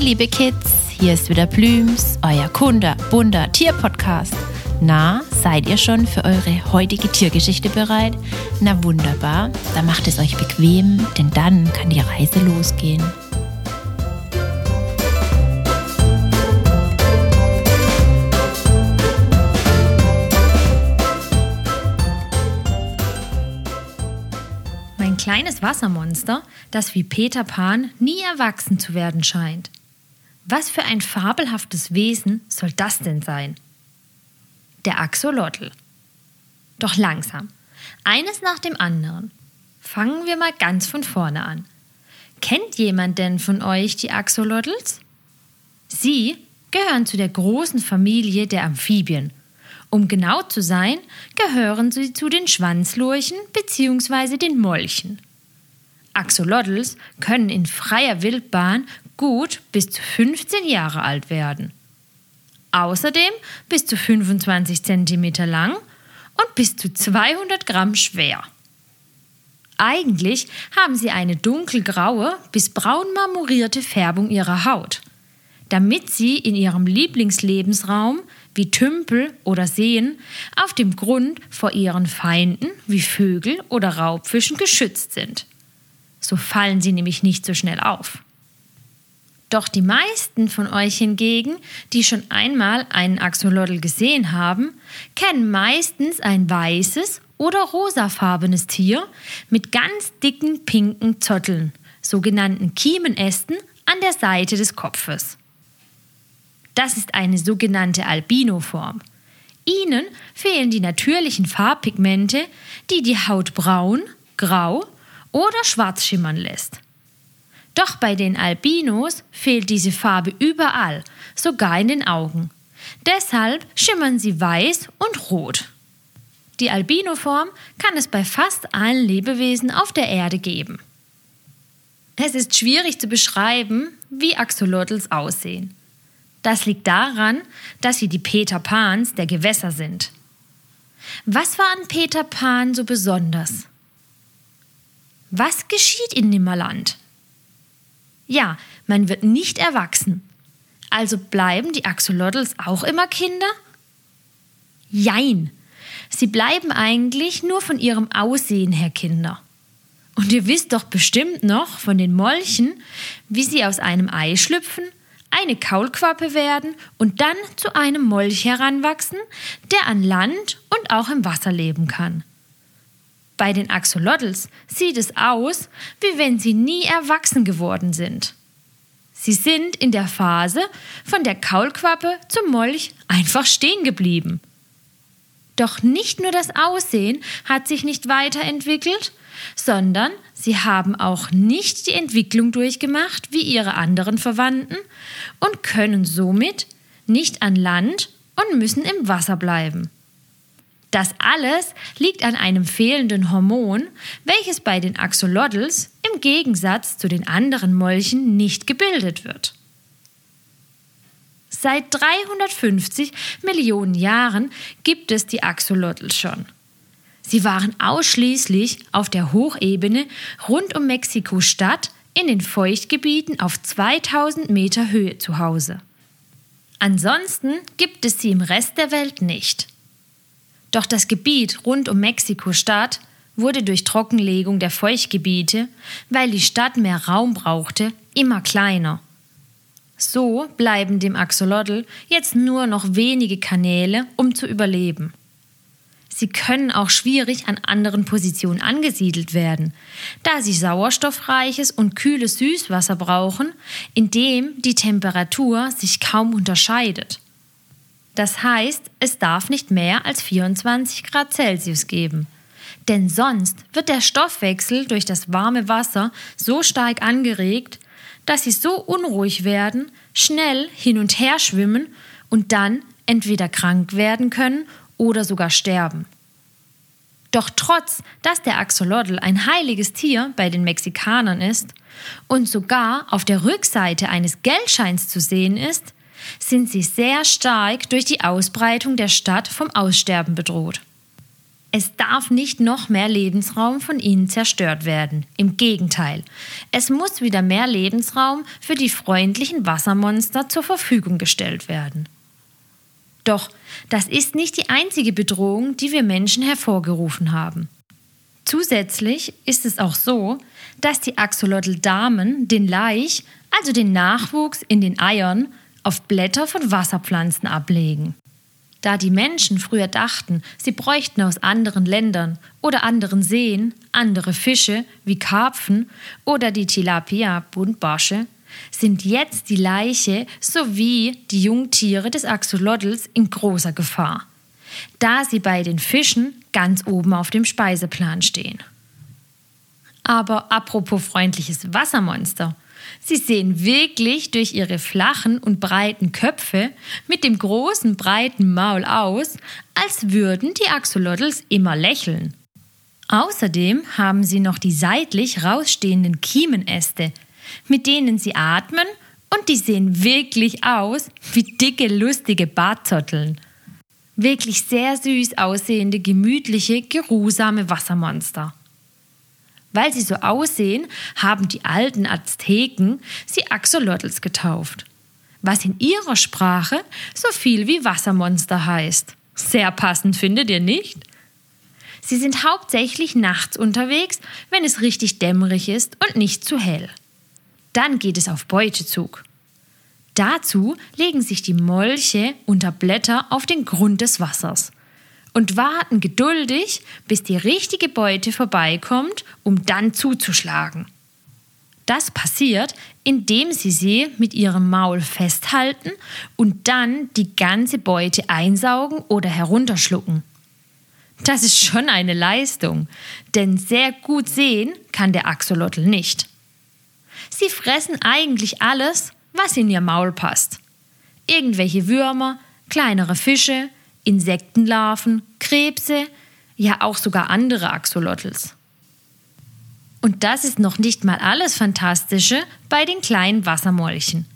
Hey liebe Kids, hier ist wieder Blüms, euer Kunde, bunter Tierpodcast. Na, seid ihr schon für eure heutige Tiergeschichte bereit? Na wunderbar, dann macht es euch bequem, denn dann kann die Reise losgehen. Mein kleines Wassermonster, das wie Peter Pan nie erwachsen zu werden scheint. Was für ein fabelhaftes Wesen soll das denn sein? Der Axolotl. Doch langsam. Eines nach dem anderen. Fangen wir mal ganz von vorne an. Kennt jemand denn von euch die Axolotls? Sie gehören zu der großen Familie der Amphibien. Um genau zu sein, gehören sie zu den Schwanzlurchen bzw. den Molchen. Axolotls können in freier Wildbahn gut bis zu 15 Jahre alt werden. Außerdem bis zu 25 cm lang und bis zu 200 Gramm schwer. Eigentlich haben sie eine dunkelgraue bis braun marmorierte Färbung ihrer Haut, damit sie in ihrem Lieblingslebensraum wie Tümpel oder Seen auf dem Grund vor ihren Feinden wie Vögel oder Raubfischen geschützt sind. So fallen sie nämlich nicht so schnell auf. Doch die meisten von euch hingegen, die schon einmal einen Axolotl gesehen haben, kennen meistens ein weißes oder rosafarbenes Tier mit ganz dicken pinken Zotteln, sogenannten Kiemenästen, an der Seite des Kopfes. Das ist eine sogenannte Albinoform. Ihnen fehlen die natürlichen Farbpigmente, die die Haut braun, grau oder schwarz schimmern lässt. Doch bei den Albinos fehlt diese Farbe überall, sogar in den Augen. Deshalb schimmern sie weiß und rot. Die Albinoform kann es bei fast allen Lebewesen auf der Erde geben. Es ist schwierig zu beschreiben, wie Axolotls aussehen. Das liegt daran, dass sie die Peter Pans der Gewässer sind. Was war an Peter Pan so besonders? Was geschieht in Nimmerland? Ja, man wird nicht erwachsen. Also bleiben die Axolotls auch immer Kinder? Jein. Sie bleiben eigentlich nur von ihrem Aussehen her Kinder. Und ihr wisst doch bestimmt noch von den Molchen, wie sie aus einem Ei schlüpfen, eine Kaulquappe werden und dann zu einem Molch heranwachsen, der an Land und auch im Wasser leben kann. Bei den Axolotls sieht es aus, wie wenn sie nie erwachsen geworden sind. Sie sind in der Phase von der Kaulquappe zum Molch einfach stehen geblieben. Doch nicht nur das Aussehen hat sich nicht weiterentwickelt, sondern sie haben auch nicht die Entwicklung durchgemacht wie ihre anderen Verwandten und können somit nicht an Land und müssen im Wasser bleiben. Das alles liegt an einem fehlenden Hormon, welches bei den Axolotls im Gegensatz zu den anderen Molchen nicht gebildet wird. Seit 350 Millionen Jahren gibt es die Axolotls schon. Sie waren ausschließlich auf der Hochebene rund um Mexiko-Stadt in den Feuchtgebieten auf 2000 Meter Höhe zu Hause. Ansonsten gibt es sie im Rest der Welt nicht. Doch das Gebiet rund um Mexiko-Stadt wurde durch Trockenlegung der Feuchtgebiete, weil die Stadt mehr Raum brauchte, immer kleiner. So bleiben dem Axolotl jetzt nur noch wenige Kanäle, um zu überleben. Sie können auch schwierig an anderen Positionen angesiedelt werden, da sie sauerstoffreiches und kühles Süßwasser brauchen, in dem die Temperatur sich kaum unterscheidet. Das heißt, es darf nicht mehr als 24 Grad Celsius geben. Denn sonst wird der Stoffwechsel durch das warme Wasser so stark angeregt, dass sie so unruhig werden, schnell hin und her schwimmen und dann entweder krank werden können oder sogar sterben. Doch trotz, dass der Axolotl ein heiliges Tier bei den Mexikanern ist und sogar auf der Rückseite eines Geldscheins zu sehen ist, sind sie sehr stark durch die Ausbreitung der Stadt vom Aussterben bedroht. Es darf nicht noch mehr Lebensraum von ihnen zerstört werden. Im Gegenteil, es muss wieder mehr Lebensraum für die freundlichen Wassermonster zur Verfügung gestellt werden. Doch das ist nicht die einzige Bedrohung, die wir Menschen hervorgerufen haben. Zusätzlich ist es auch so, dass die Axolotl-Damen den Laich, also den Nachwuchs in den Eiern, auf Blätter von Wasserpflanzen ablegen. Da die Menschen früher dachten, sie bräuchten aus anderen Ländern oder anderen Seen andere Fische wie Karpfen oder die Tilapia Buntbarsche, sind jetzt die Leiche sowie die Jungtiere des Axolotls in großer Gefahr, da sie bei den Fischen ganz oben auf dem Speiseplan stehen. Aber apropos freundliches Wassermonster, Sie sehen wirklich durch ihre flachen und breiten Köpfe mit dem großen breiten Maul aus, als würden die Axolotls immer lächeln. Außerdem haben sie noch die seitlich rausstehenden Kiemenäste, mit denen sie atmen und die sehen wirklich aus wie dicke, lustige Bartzotteln. Wirklich sehr süß aussehende, gemütliche, geruhsame Wassermonster. Weil sie so aussehen, haben die alten Azteken sie Axolotls getauft. Was in ihrer Sprache so viel wie Wassermonster heißt. Sehr passend, findet ihr nicht? Sie sind hauptsächlich nachts unterwegs, wenn es richtig dämmerig ist und nicht zu hell. Dann geht es auf Beutezug. Dazu legen sich die Molche unter Blätter auf den Grund des Wassers und warten geduldig, bis die richtige Beute vorbeikommt, um dann zuzuschlagen. Das passiert, indem sie sie mit ihrem Maul festhalten und dann die ganze Beute einsaugen oder herunterschlucken. Das ist schon eine Leistung, denn sehr gut sehen kann der Axolotl nicht. Sie fressen eigentlich alles, was in ihr Maul passt. Irgendwelche Würmer, kleinere Fische, Insektenlarven, Krebse, ja auch sogar andere Axolotls. Und das ist noch nicht mal alles Fantastische bei den kleinen Wassermolchen.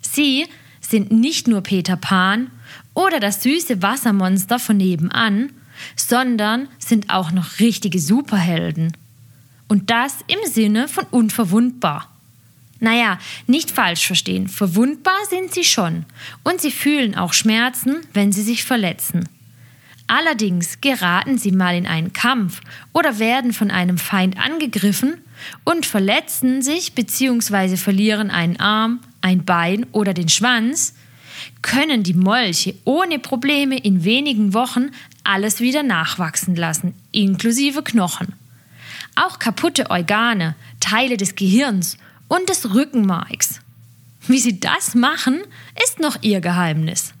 Sie sind nicht nur Peter Pan oder das süße Wassermonster von nebenan, sondern sind auch noch richtige Superhelden. Und das im Sinne von unverwundbar. Naja, nicht falsch verstehen, verwundbar sind sie schon und sie fühlen auch Schmerzen, wenn sie sich verletzen. Allerdings geraten sie mal in einen Kampf oder werden von einem Feind angegriffen und verletzen sich bzw. verlieren einen Arm, ein Bein oder den Schwanz, können die Molche ohne Probleme in wenigen Wochen alles wieder nachwachsen lassen, inklusive Knochen. Auch kaputte Organe, Teile des Gehirns und des Rückenmarks. Wie sie das machen, ist noch ihr Geheimnis.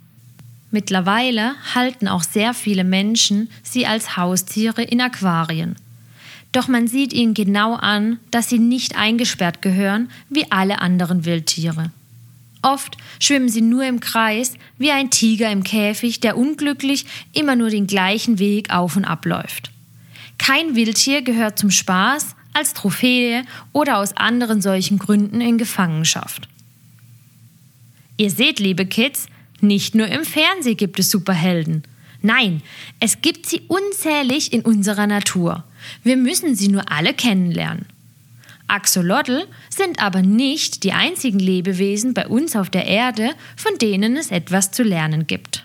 Mittlerweile halten auch sehr viele Menschen sie als Haustiere in Aquarien. Doch man sieht ihnen genau an, dass sie nicht eingesperrt gehören wie alle anderen Wildtiere. Oft schwimmen sie nur im Kreis wie ein Tiger im Käfig, der unglücklich immer nur den gleichen Weg auf und ab läuft. Kein Wildtier gehört zum Spaß, als Trophäe oder aus anderen solchen Gründen in Gefangenschaft. Ihr seht, liebe Kids, nicht nur im Fernsehen gibt es Superhelden. Nein, es gibt sie unzählig in unserer Natur. Wir müssen sie nur alle kennenlernen. Axolotl sind aber nicht die einzigen Lebewesen bei uns auf der Erde, von denen es etwas zu lernen gibt.